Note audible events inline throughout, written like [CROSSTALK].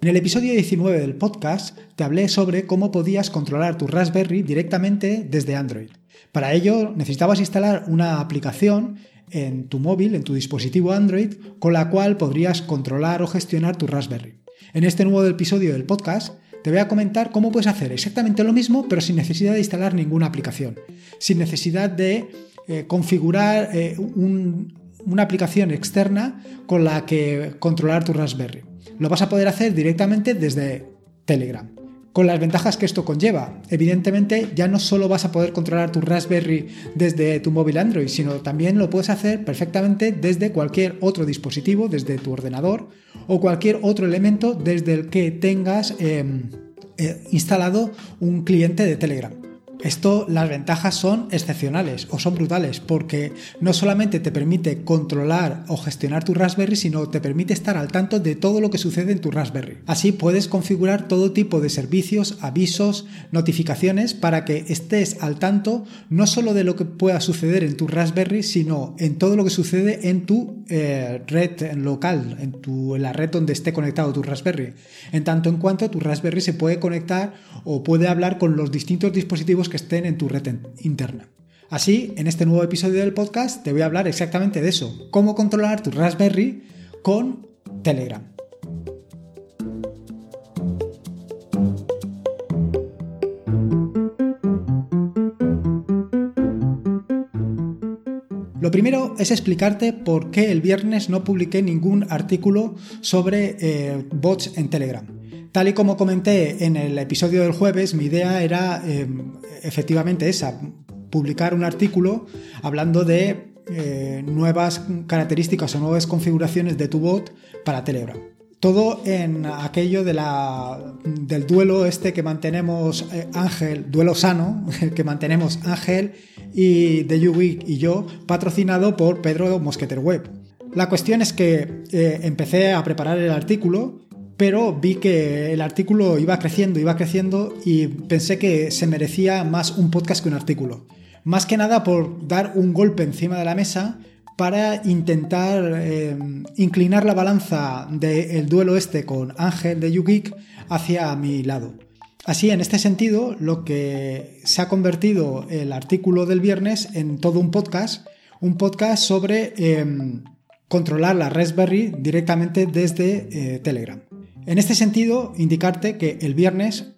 En el episodio 19 del podcast te hablé sobre cómo podías controlar tu Raspberry directamente desde Android. Para ello necesitabas instalar una aplicación en tu móvil, en tu dispositivo Android, con la cual podrías controlar o gestionar tu Raspberry. En este nuevo episodio del podcast te voy a comentar cómo puedes hacer exactamente lo mismo, pero sin necesidad de instalar ninguna aplicación, sin necesidad de eh, configurar eh, una aplicación externa con la que controlar tu Raspberry. Lo vas a poder hacer directamente desde Telegram con las ventajas que esto conlleva. Evidentemente ya no solo vas a poder controlar tu Raspberry desde tu móvil Android, sino también lo puedes hacer perfectamente desde cualquier otro dispositivo, desde tu ordenador o cualquier otro elemento desde el que tengas em, eh, instalado un cliente de Telegram. Esto, las ventajas son excepcionales o son brutales porque no solamente te permite controlar o gestionar tu Raspberry, sino te permite estar al tanto de todo lo que sucede en tu Raspberry. Así puedes configurar todo tipo de servicios, avisos, notificaciones para que estés al tanto no solo de lo que pueda suceder en tu Raspberry, sino en todo lo que sucede en tu eh, red local, en, tu, en la red donde esté conectado tu Raspberry. En tanto en cuanto tu Raspberry se puede conectar o puede hablar con los distintos dispositivos que estén en tu red interna. Así, en este nuevo episodio del podcast te voy a hablar exactamente de eso, cómo controlar tu Raspberry con Telegram. Lo primero es explicarte por qué el viernes no publiqué ningún artículo sobre eh, bots en Telegram. Tal y como comenté en el episodio del jueves, mi idea era em, efectivamente esa, publicar un artículo hablando de eh, nuevas características o nuevas configuraciones de tu bot para Telegram. Todo en aquello del duelo este que mantenemos eh, Ángel, duelo sano, [LAUGHS] que mantenemos Ángel y de YouWeek y yo, patrocinado por Pedro Mosqueter Web. La cuestión es que eh, empecé a preparar el artículo pero vi que el artículo iba creciendo, iba creciendo y pensé que se merecía más un podcast que un artículo. Más que nada por dar un golpe encima de la mesa para intentar eh, inclinar la balanza del duelo este con Ángel de YouGeek hacia mi lado. Así, en este sentido, lo que se ha convertido el artículo del viernes en todo un podcast, un podcast sobre em, controlar la Raspberry directamente desde eh, Telegram. En este sentido, indicarte que el viernes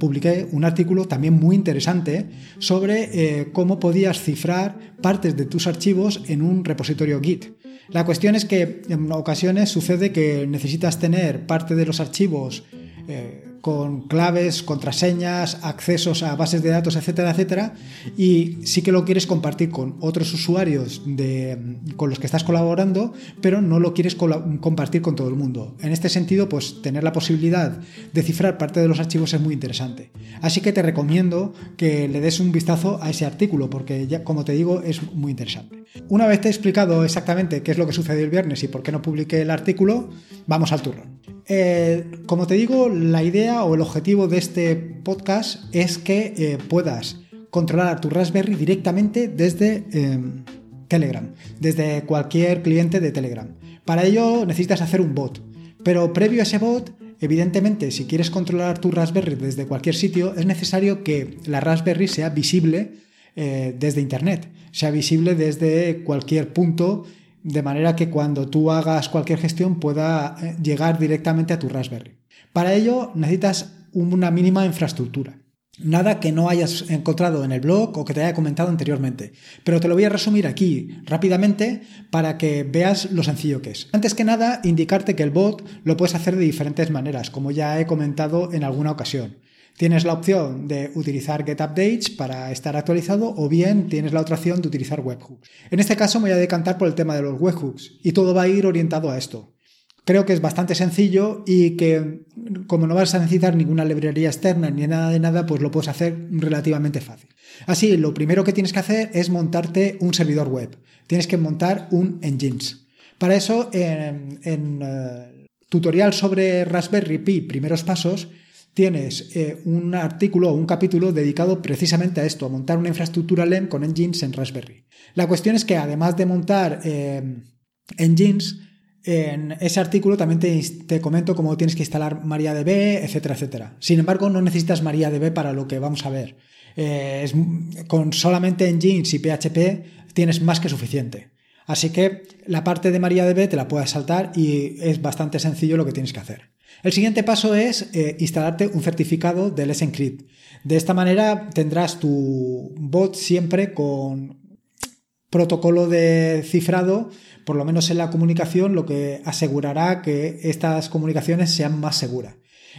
publiqué un artículo también muy interesante sobre eh, cómo podías cifrar partes de tus archivos en un repositorio Git. La cuestión es que en ocasiones sucede que necesitas tener parte de los archivos eh, con claves, contraseñas, accesos a bases de datos, etcétera, etcétera, y sí que lo quieres compartir con otros usuarios de, con los que estás colaborando, pero no lo quieres compartir con todo el mundo. En este sentido, pues tener la posibilidad de cifrar parte de los archivos es muy interesante. Así que te recomiendo que le des un vistazo a ese artículo, porque ya, como te digo, es muy interesante. Una vez te he explicado exactamente qué es lo que sucedió el viernes y por qué no publiqué el artículo, vamos al turno. Eh, como te digo, la idea o el objetivo de este podcast es que eh, puedas controlar tu Raspberry directamente desde em, Telegram, desde cualquier cliente de Telegram. Para ello necesitas hacer un bot, pero previo a ese bot, evidentemente, si quieres controlar tu Raspberry desde cualquier sitio, es necesario que la Raspberry sea visible eh, desde Internet, sea visible desde cualquier punto de manera que cuando tú hagas cualquier gestión pueda eh, llegar directamente a tu Raspberry. Para ello necesitas una mínima infraestructura. Nada que no hayas encontrado en el blog o que te haya comentado anteriormente. Pero te lo voy a resumir aquí rápidamente para que veas lo sencillo que es. Antes que nada, indicarte que el bot lo puedes hacer de diferentes maneras, como ya he comentado en alguna ocasión. Tienes la opción de utilizar GetUpdates para estar actualizado o bien tienes la otra opción de utilizar webhooks. En este caso me voy a decantar por el tema de los webhooks y todo va a ir orientado a esto. Creo que es bastante sencillo y que como no vas a necesitar ninguna librería externa ni nada de nada, pues lo puedes hacer relativamente fácil. Así, lo primero que tienes que hacer es montarte un servidor web. Tienes que montar un Engines. Para eso, en, en uh, tutorial sobre Raspberry Pi, primeros pasos, tienes eh, un artículo o un capítulo dedicado precisamente a esto, a montar una infraestructura LEM con engines en Raspberry. La cuestión es que además de montar eh, engines, En ese artículo también te, comento cómo tienes que instalar MariaDB, etcétera, etcétera. Sin embargo, no necesitas MariaDB para lo que vamos a ver. Eh, con solamente Nginx y PHP tienes más que suficiente. Así que la parte de MariaDB te la puedes saltar y es bastante sencillo lo que tienes que hacer. El siguiente paso es eh, instalarte un certificado del Encrypt. De esta manera tendrás tu bot siempre con protocolo de cifrado, por lo menos en la comunicación, lo que asegurará que estas comunicaciones sean más seguras.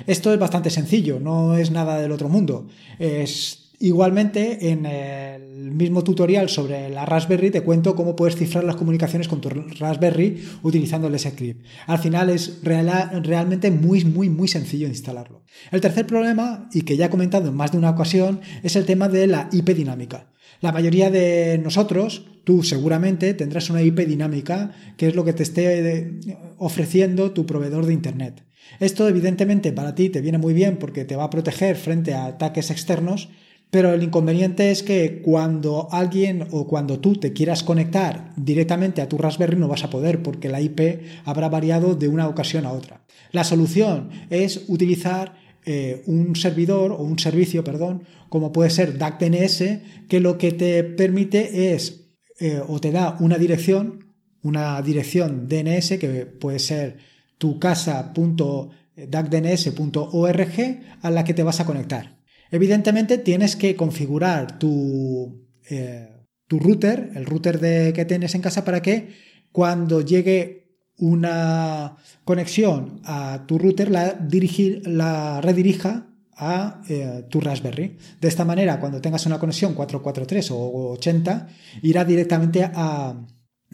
Esto es bastante sencillo, no es nada del otro mundo. Es Igualmente, en el mismo tutorial sobre la Raspberry te cuento cómo puedes cifrar las comunicaciones con tu Raspberry utilizando el script. Al final es realmente muy, muy, muy sencillo instalarlo. El tercer problema, y que ya he comentado en más de una ocasión, es el tema de la IP dinámica. La mayoría de nosotros, tú seguramente tendrás una IP dinámica, que es lo que te esté eh, ofreciendo tu proveedor de Internet. Esto evidentemente para ti te viene muy bien porque te va a proteger frente a ataques externos, pero el inconveniente es que cuando alguien o cuando tú te quieras conectar directamente a tu Raspberry no vas a poder porque la IP habrá variado de una ocasión a otra. La solución es utilizar eh, un servidor o un servicio, perdón, como puede ser DACDNS, que lo que te permite es eh, o te da una dirección, una dirección DNS que puede ser tu casa.dacdns.org a la que te vas a conectar. Evidentemente tienes que configurar tu, eh, tu router, el router que tienes en casa, para que cuando llegue una conexión a tu router la, dirigir, la redirija a eh, tu Raspberry. De esta manera, cuando tengas una conexión 443 o 80, irá directamente a,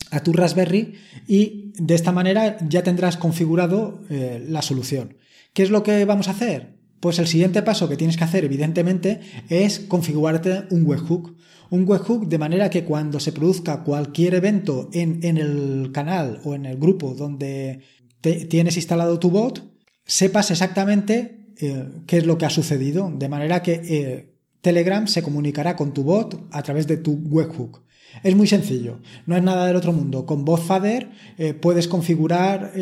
a tu Raspberry y de esta manera ya tendrás configurado eh, la solución. ¿Qué es lo que vamos a hacer? Pues el siguiente paso que tienes que hacer, evidentemente, es configurarte un webhook. Un webhook de manera que cuando se produzca cualquier evento en, el canal o en el grupo donde tienes instalado tu bot, sepas exactamente eh, qué es lo que ha sucedido. De manera que eh, Telegram se comunicará con tu bot a través de tu webhook. Es muy sencillo, no es nada del otro mundo. Con BotFader eh, puedes configurar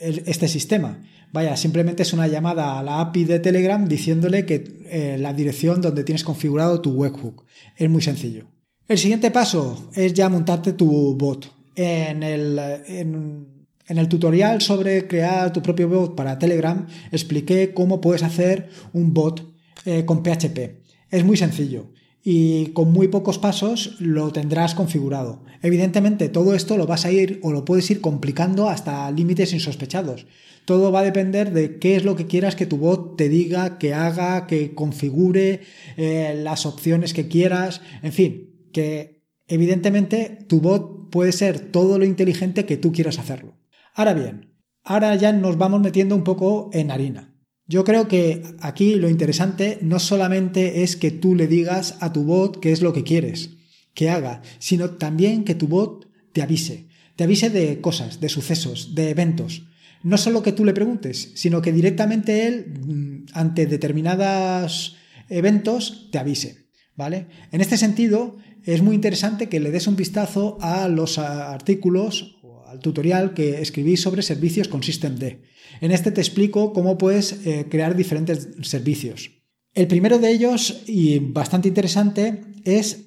este sistema. Vaya, simplemente es una llamada a la API de Telegram diciéndole que eh, la dirección donde tienes configurado tu webhook. Es muy sencillo. El siguiente paso es ya montarte tu bot. En el, en, el tutorial sobre crear tu propio bot para Telegram expliqué cómo puedes hacer un bot eh, con PHP. Es muy sencillo y con muy pocos pasos lo tendrás configurado. Evidentemente todo esto lo vas a ir o lo puedes ir complicando hasta límites insospechados. Todo va a depender de qué es lo que quieras que tu bot te diga, que haga, que configure, eh, las opciones que quieras, en fin, que evidentemente tu bot puede ser todo lo inteligente que tú quieras hacerlo. Ahora bien, ahora ya nos vamos metiendo un poco en harina. Yo creo que aquí lo interesante no solamente es que tú le digas a tu bot qué es lo que quieres que haga, sino también que tu bot te avise, te avise de cosas, de sucesos, de eventos no solo que tú le preguntes, sino que directamente él, mm, ante determinados eventos, te avise. ¿Vale? En este sentido, es muy interesante que le des un vistazo a los artículos o al tutorial que escribí sobre servicios con SystemD. En este te explico cómo puedes eh, crear diferentes servicios. El primero de ellos, y bastante interesante, es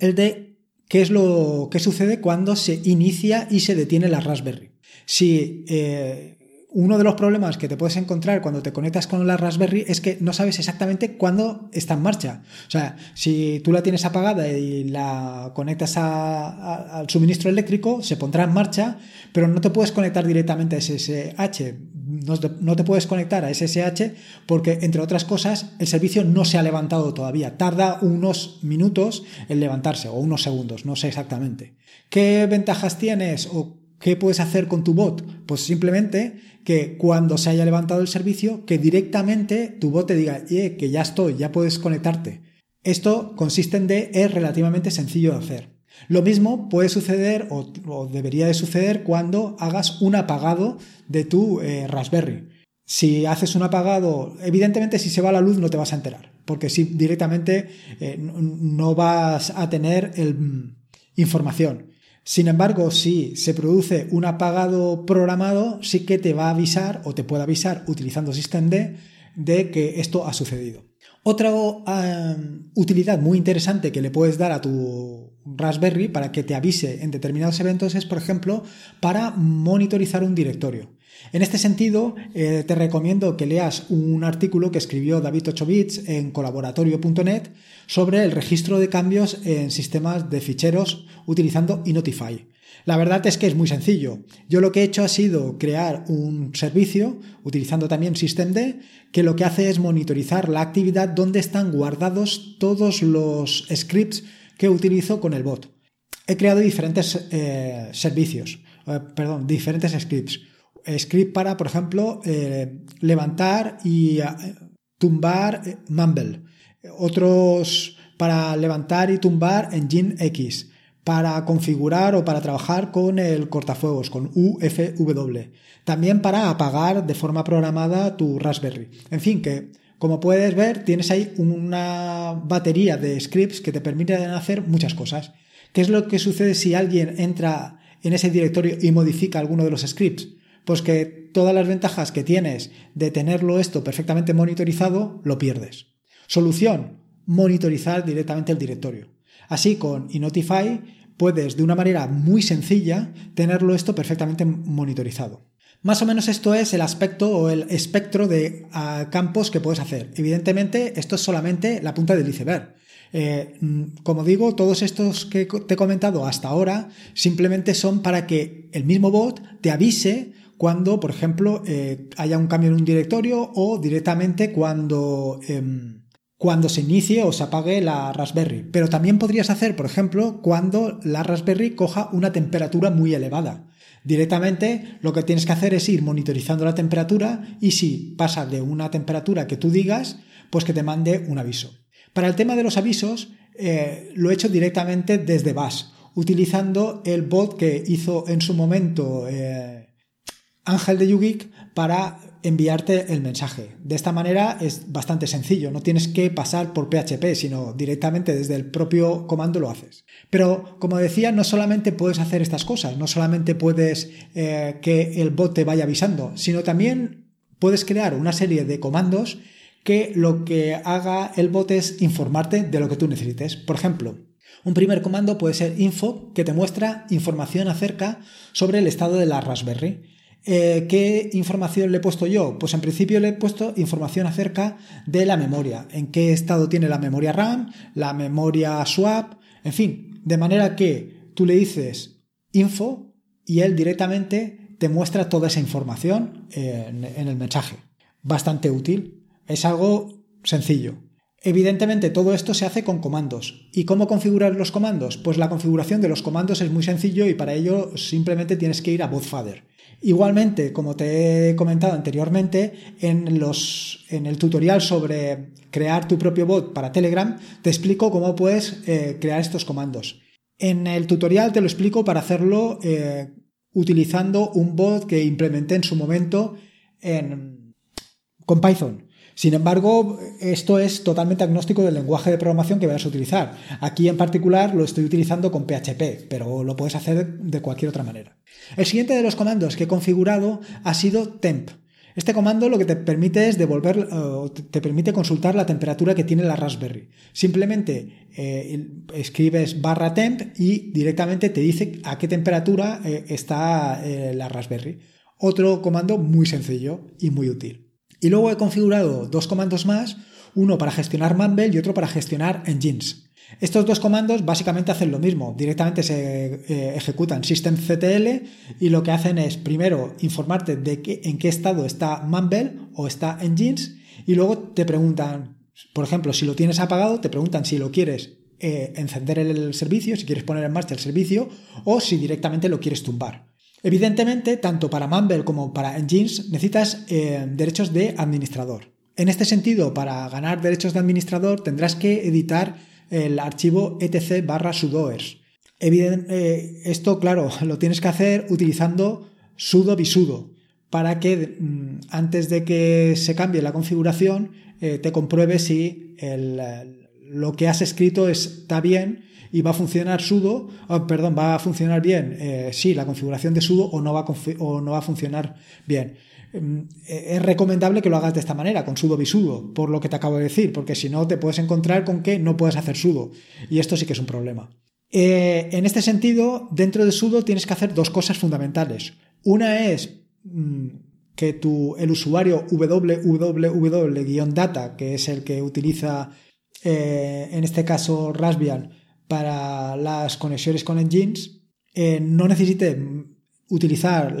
el de qué es lo que sucede cuando se inicia y se detiene la Raspberry si eh, uno de los problemas que te puedes encontrar cuando te conectas con la Raspberry es que no sabes exactamente cuándo está en marcha. O sea, si tú la tienes apagada y la conectas al suministro eléctrico, se pondrá en marcha, pero no te puedes conectar directamente a SSH. No te puedes conectar a SSH porque, entre otras cosas, el servicio no se ha levantado todavía. Tarda unos minutos en levantarse o unos segundos, no sé exactamente. ¿Qué ventajas tienes o ¿Qué puedes hacer con tu bot? Pues simplemente que cuando se haya levantado el servicio, que directamente tu bot te diga, que ya estoy, ya puedes conectarte. Esto consiste en D, es relativamente sencillo de hacer. Lo mismo puede suceder o, debería de suceder cuando hagas un apagado de tu eh, Raspberry. Si haces un apagado, evidentemente si se va la luz no te vas a enterar, porque si directamente eh, no vas a tener el, mm, información. Sin embargo, si se produce un apagado programado, sí que te va a avisar o te puede avisar utilizando systemd de que esto ha sucedido. Otra um, utilidad muy interesante que le puedes dar a tu Raspberry para que te avise en determinados eventos es, por ejemplo, para monitorizar un directorio. En este sentido, eh, te recomiendo que leas un artículo que escribió David Ochovitz en colaboratorio.net sobre el registro de cambios en sistemas de ficheros utilizando Inotify. La verdad es que es muy sencillo. Yo lo que he hecho ha sido crear un servicio utilizando también systemd que lo que hace es monitorizar la actividad donde están guardados todos los scripts que utilizo con el bot. He creado diferentes eh, servicios, eh, perdón, diferentes scripts script para, por ejemplo, eh, levantar y tumbar Mumble. Otros para levantar y tumbar Engine X. Para configurar o para trabajar con el cortafuegos, con UFW. También para apagar de forma programada tu Raspberry. En fin, que como puedes ver, tienes ahí una batería de scripts que te permiten hacer muchas cosas. ¿Qué es lo que sucede si alguien entra en ese directorio y modifica alguno de los scripts? pues que todas las ventajas que tienes de tenerlo esto perfectamente monitorizado, lo pierdes. Solución, monitorizar directamente el directorio. Así con Inotify puedes de una manera muy sencilla tenerlo esto perfectamente monitorizado. Más o menos esto es el aspecto o el espectro de ah, campos que puedes hacer. Evidentemente, esto es solamente la punta del iceberg. Eh, mm, como digo, todos estos que te he comentado hasta ahora simplemente son para que el mismo bot te avise cuando, por ejemplo, eh, haya un cambio en un directorio o directamente cuando, em, cuando se inicie o se apague la Raspberry. Pero también podrías hacer, por ejemplo, cuando la Raspberry coja una temperatura muy elevada. Directamente lo que tienes que hacer es ir monitorizando la temperatura y si pasa de una temperatura que tú digas, pues que te mande un aviso. Para el tema de los avisos, eh, lo he hecho directamente desde Bash, utilizando el bot que hizo en su momento eh, Ángel de YouGeek para enviarte el mensaje. De esta manera es bastante sencillo, no tienes que pasar por PHP, sino directamente desde el propio comando lo haces. Pero como decía, no solamente puedes hacer estas cosas, no solamente puedes eh, que el bot te vaya avisando, sino también puedes crear una serie de comandos que lo que haga el bot es informarte de lo que tú necesites. Por ejemplo, un primer comando puede ser info, que te muestra información acerca sobre el estado de la Raspberry. Eh, ¿Qué información le he puesto yo? Pues en principio le he puesto información acerca de la memoria, en qué estado tiene la memoria RAM, la memoria swap, en fin, de manera que tú le dices info y él directamente te muestra toda esa información en, en el mensaje. Bastante útil. Es algo sencillo. Evidentemente todo esto se hace con comandos. ¿Y cómo configurar los comandos? Pues la configuración de los comandos es muy sencillo y para ello simplemente tienes que ir a BotFader. Igualmente, como te he comentado anteriormente, en, los, en el tutorial sobre crear tu propio bot para Telegram, te explico cómo puedes eh, crear estos comandos. En el tutorial te lo explico para hacerlo eh, utilizando un bot que implementé en su momento con Python. Sin embargo, esto es totalmente agnóstico del lenguaje de programación que vayas a utilizar. Aquí en particular lo estoy utilizando con PHP, pero lo puedes hacer de cualquier otra manera. El siguiente de los comandos que he configurado ha sido temp. Este comando lo que te permite es devolver, te permite consultar la temperatura que tiene la Raspberry. Simplemente eh, escribes barra temp y directamente te dice a qué temperatura eh, está eh, la Raspberry. Otro comando muy sencillo y muy útil. Y luego he configurado dos comandos más, uno para gestionar Mumble y otro para gestionar engines. Estos dos comandos básicamente hacen lo mismo, directamente se eh, ejecutan systemctl y lo que hacen es primero informarte de en qué estado está Mumble o está engines y luego te preguntan, por ejemplo, si lo tienes apagado, te preguntan si lo quieres eh, encender el servicio, si quieres poner en marcha el servicio o si directamente lo quieres tumbar. Evidentemente, tanto para Mumble como para Engines necesitas eh, derechos de administrador. En este sentido, para ganar derechos de administrador tendrás que editar el archivo etc barra sudoers. Eh, esto, claro, [LAUGHS] lo tienes que hacer utilizando sudo bisudo para que mm, antes de que se cambie la configuración eh, te compruebe si lo que has escrito está bien y va a funcionar sudo, oh, perdón, va a funcionar bien, eh, sí, la configuración de sudo o no va a, o no va a funcionar bien. Mm, es recomendable que lo hagas de esta manera, con sudo bisudo, por lo que te acabo de decir, porque si no te puedes encontrar con que no puedes hacer sudo. Y esto sí que es un problema. Eh, en este sentido, dentro de sudo tienes que hacer dos cosas fundamentales. Una es mm, que tu, el usuario www-data, que es el que utiliza eh, en este caso Raspbian para las conexiones con engines, eh, no necesite utilizar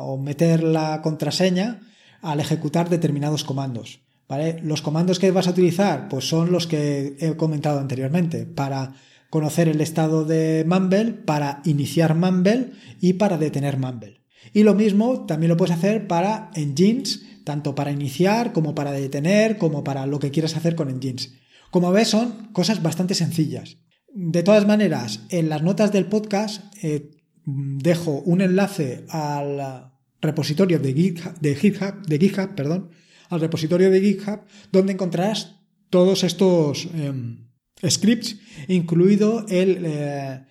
o meter la contraseña al ejecutar determinados comandos. ¿vale? Los comandos que vas a utilizar pues son los que he comentado anteriormente para conocer el estado de Mumble, para iniciar Mumble y para detener Mumble. Y lo mismo también lo puedes hacer para engines, tanto para iniciar como para detener, como para lo que quieras hacer con engines. Como ves, son cosas bastante sencillas. De todas maneras, en las notas del podcast eh, dejo un enlace al repositorio de GitHub, de GitHub, perdón, al repositorio de GitHub, donde encontrarás todos estos em, scripts, incluido el, eh,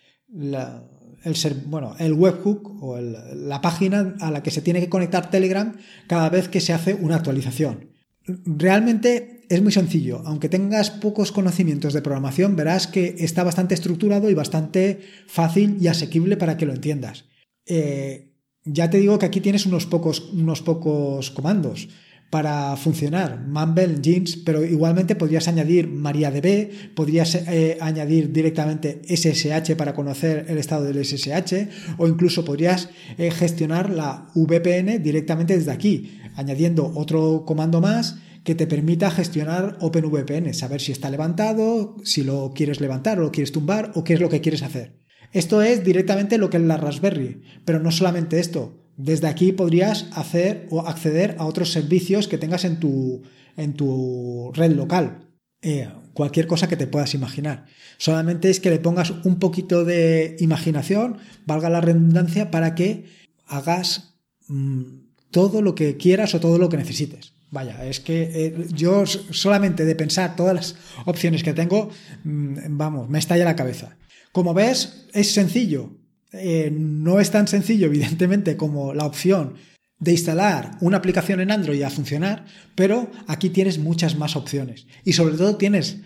bueno, el webhook o la página a la que se tiene que conectar Telegram cada vez que se hace una actualización. Realmente es muy sencillo. Aunque tengas pocos conocimientos de programación, verás que está bastante estructurado y bastante fácil y asequible para que lo entiendas. Eh, ya te digo que aquí tienes unos pocos, unos pocos comandos para funcionar, Mumble, Jeans, pero igualmente podrías añadir MariaDB, podrías eh, añadir directamente SSH para conocer el estado del SSH o incluso podrías eh, gestionar la VPN directamente desde aquí, añadiendo otro comando más que te permita gestionar OpenVPN, saber si está levantado, si lo quieres levantar o lo quieres tumbar o qué es lo que quieres hacer. Esto es directamente lo que es la Raspberry, pero no solamente esto. Desde aquí podrías hacer o acceder a otros servicios que tengas en tu, en tu red local. Eh, cualquier cosa que te puedas imaginar. Solamente es que le pongas un poquito de imaginación, valga la redundancia, para que hagas mm, todo lo que quieras o todo lo que necesites. Vaya, es que eh, yo solamente de pensar todas las opciones que tengo, mm, vamos, me estalla la cabeza. Como ves, es sencillo. Eh, no es tan sencillo, [LAUGHS] evidentemente, como la opción de instalar una aplicación en Android a funcionar, pero aquí tienes muchas más opciones. Y sobre todo tienes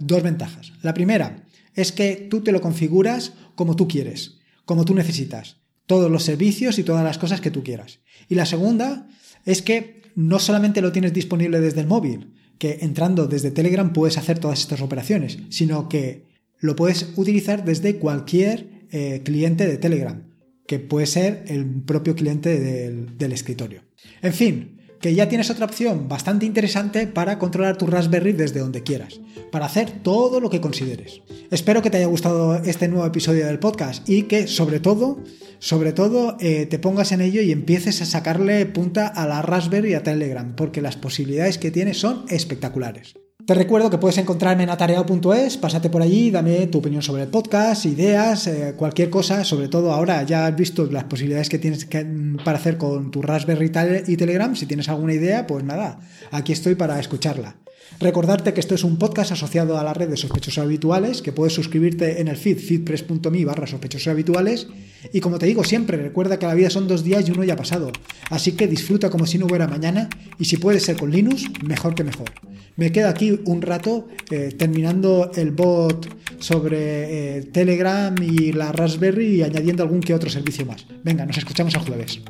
dos ventajas. La primera es que tú te lo configuras como tú quieres, como tú necesitas. Todos los servicios y todas las cosas que tú quieras. Y la segunda es que no solamente lo tienes disponible desde el móvil, que entrando desde Telegram puedes hacer todas estas operaciones, sino que lo puedes utilizar desde cualquier eh, cliente de Telegram, que puede ser el propio cliente del escritorio. En fin, que ya tienes otra opción bastante interesante para controlar tu Raspberry desde donde quieras, para hacer todo lo que consideres. Espero que te haya gustado este nuevo episodio del podcast y que sobre todo, sobre todo, eh, te pongas en ello y empieces a sacarle punta a la Raspberry y a Telegram, porque las posibilidades que tienes son espectaculares. Te recuerdo que puedes encontrarme en atareado.es, pásate por allí, dame tu opinión sobre el podcast, ideas, eh, cualquier cosa, sobre todo ahora ya has visto las posibilidades que tienes para hacer con tu Raspberry y Telegram, si tienes alguna idea, pues nada, aquí estoy para escucharla. Recordarte que esto es un podcast asociado a la red de sospechosos habituales, que puedes suscribirte en el feed feedpress.me barra sospechosos habituales. Y como te digo siempre, recuerda que la vida son dos días y uno ya ha pasado. Así que disfruta como si no hubiera mañana y si puedes ser con Linux, mejor que mejor. Me quedo aquí un rato eh, terminando el bot sobre eh, Telegram y la Raspberry y añadiendo algún que otro servicio más. Venga, nos escuchamos el jueves.